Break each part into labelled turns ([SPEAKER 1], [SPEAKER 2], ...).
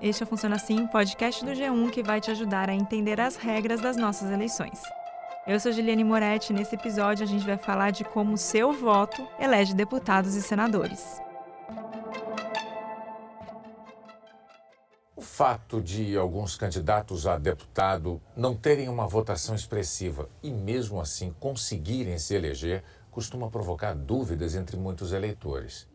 [SPEAKER 1] Este é Funciona Assim, podcast do G1 que vai te ajudar a entender as regras das nossas eleições. Eu sou Juliane Moretti e nesse episódio a gente vai falar de como o seu voto elege deputados e senadores.
[SPEAKER 2] O fato de alguns candidatos a deputado não terem uma votação expressiva e, mesmo assim, conseguirem se eleger costuma provocar dúvidas entre muitos eleitores.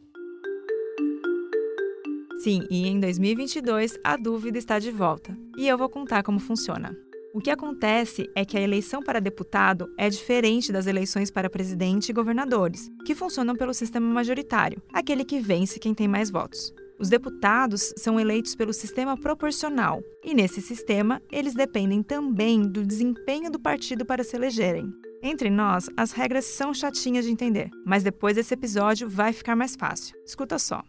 [SPEAKER 1] Sim, e em 2022 a dúvida está de volta. E eu vou contar como funciona. O que acontece é que a eleição para deputado é diferente das eleições para presidente e governadores, que funcionam pelo sistema majoritário, aquele que vence quem tem mais votos. Os deputados são eleitos pelo sistema proporcional, e nesse sistema eles dependem também do desempenho do partido para se elegerem. Entre nós, as regras são chatinhas de entender, mas depois desse episódio vai ficar mais fácil. Escuta só.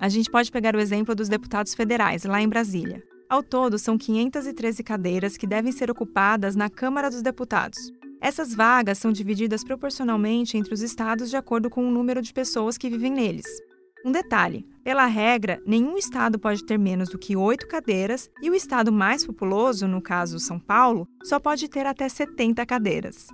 [SPEAKER 1] A gente pode pegar o exemplo dos deputados federais, lá em Brasília. Ao todo, são 513 cadeiras que devem ser ocupadas na Câmara dos Deputados. Essas vagas são divididas proporcionalmente entre os estados de acordo com o número de pessoas que vivem neles. Um detalhe: pela regra, nenhum estado pode ter menos do que oito cadeiras e o estado mais populoso, no caso São Paulo, só pode ter até 70 cadeiras.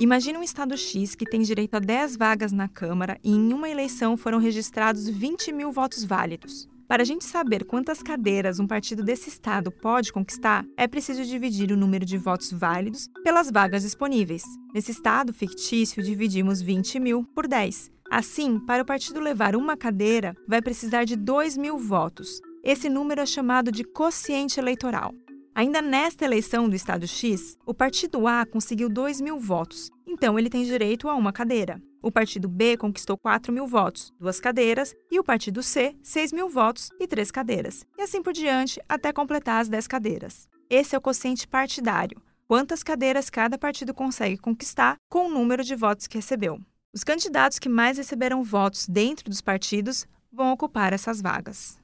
[SPEAKER 1] Imagine um estado X que tem direito a 10 vagas na Câmara e em uma eleição foram registrados 20 mil votos válidos. Para a gente saber quantas cadeiras um partido desse estado pode conquistar, é preciso dividir o número de votos válidos pelas vagas disponíveis. Nesse estado fictício, dividimos 20 mil por 10. Assim, para o partido levar uma cadeira, vai precisar de 2 mil votos. Esse número é chamado de quociente eleitoral. Ainda nesta eleição do Estado X, o Partido A conseguiu 2 mil votos, então ele tem direito a uma cadeira. O Partido B conquistou 4 mil votos, duas cadeiras, e o Partido C, 6 mil votos e três cadeiras. E assim por diante, até completar as 10 cadeiras. Esse é o quociente partidário, quantas cadeiras cada partido consegue conquistar com o número de votos que recebeu. Os candidatos que mais receberam votos dentro dos partidos vão ocupar essas vagas.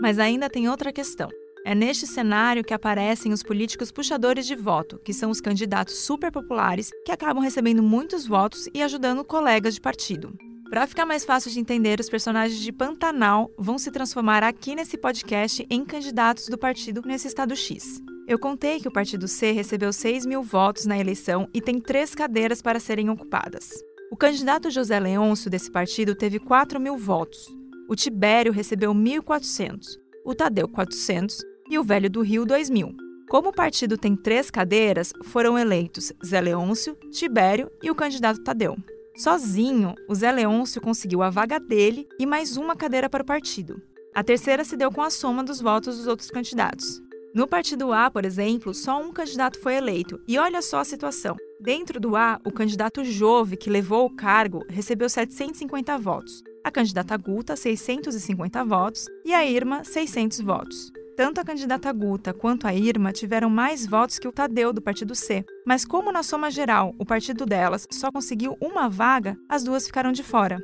[SPEAKER 1] Mas ainda tem outra questão. É neste cenário que aparecem os políticos puxadores de voto, que são os candidatos superpopulares que acabam recebendo muitos votos e ajudando colegas de partido. Para ficar mais fácil de entender, os personagens de Pantanal vão se transformar aqui nesse podcast em candidatos do partido nesse estado X. Eu contei que o Partido C recebeu 6 mil votos na eleição e tem três cadeiras para serem ocupadas. O candidato José Leôncio desse partido teve 4 mil votos. O Tibério recebeu 1.400, o Tadeu 400 e o Velho do Rio 2.000. Como o partido tem três cadeiras, foram eleitos Zé Leôncio, Tibério e o candidato Tadeu. Sozinho, o Zé Leôncio conseguiu a vaga dele e mais uma cadeira para o partido. A terceira se deu com a soma dos votos dos outros candidatos. No partido A, por exemplo, só um candidato foi eleito. E olha só a situação. Dentro do A, o candidato Jove, que levou o cargo, recebeu 750 votos a candidata Guta 650 votos e a Irma 600 votos. Tanto a candidata Guta quanto a Irma tiveram mais votos que o Tadeu do Partido C, mas como na soma geral o partido delas só conseguiu uma vaga, as duas ficaram de fora.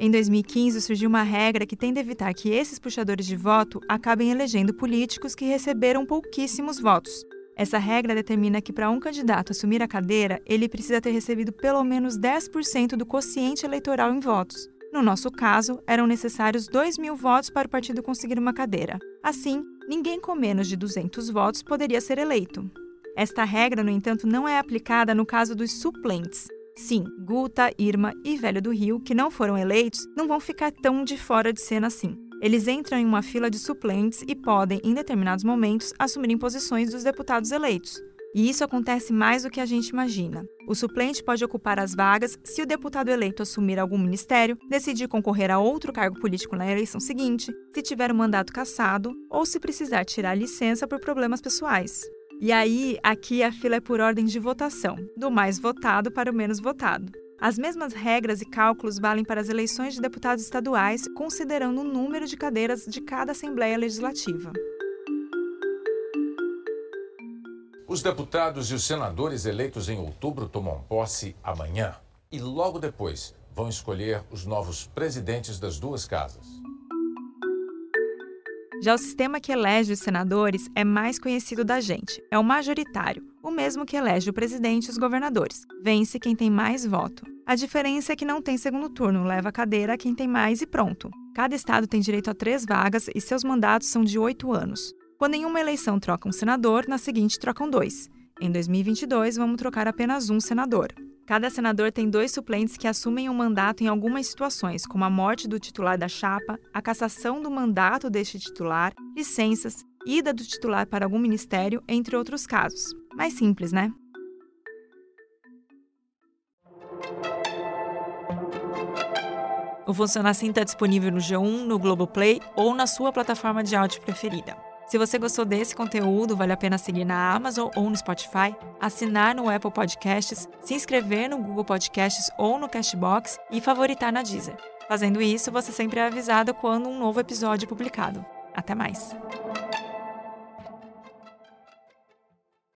[SPEAKER 1] Em 2015 surgiu uma regra que tende a evitar que esses puxadores de voto acabem elegendo políticos que receberam pouquíssimos votos, essa regra determina que para um candidato assumir a cadeira, ele precisa ter recebido pelo menos 10% do quociente eleitoral em votos. No nosso caso, eram necessários 2 mil votos para o partido conseguir uma cadeira. Assim, ninguém com menos de 200 votos poderia ser eleito. Esta regra, no entanto, não é aplicada no caso dos suplentes. Sim, Guta, Irma e Velho do Rio, que não foram eleitos, não vão ficar tão de fora de cena assim. Eles entram em uma fila de suplentes e podem, em determinados momentos, assumir posições dos deputados eleitos. E isso acontece mais do que a gente imagina. O suplente pode ocupar as vagas se o deputado eleito assumir algum ministério, decidir concorrer a outro cargo político na eleição seguinte, se tiver o um mandato cassado ou se precisar tirar licença por problemas pessoais. E aí, aqui a fila é por ordem de votação, do mais votado para o menos votado. As mesmas regras e cálculos valem para as eleições de deputados estaduais, considerando o número de cadeiras de cada Assembleia Legislativa.
[SPEAKER 2] Os deputados e os senadores eleitos em outubro tomam posse amanhã e logo depois vão escolher os novos presidentes das duas casas.
[SPEAKER 1] Já o sistema que elege os senadores é mais conhecido da gente. É o majoritário, o mesmo que elege o presidente e os governadores. Vence quem tem mais voto. A diferença é que não tem segundo turno, leva a cadeira a quem tem mais e pronto. Cada estado tem direito a três vagas e seus mandatos são de oito anos. Quando em uma eleição troca um senador, na seguinte trocam dois. Em 2022, vamos trocar apenas um senador. Cada senador tem dois suplentes que assumem o um mandato em algumas situações, como a morte do titular da chapa, a cassação do mandato deste titular, licenças, ida do titular para algum ministério, entre outros casos. Mais simples, né? O Funciona Assim está disponível no G1, no Globoplay ou na sua plataforma de áudio preferida. Se você gostou desse conteúdo, vale a pena seguir na Amazon ou no Spotify, assinar no Apple Podcasts, se inscrever no Google Podcasts ou no Cashbox e favoritar na Deezer. Fazendo isso, você sempre é avisado quando um novo episódio é publicado. Até mais!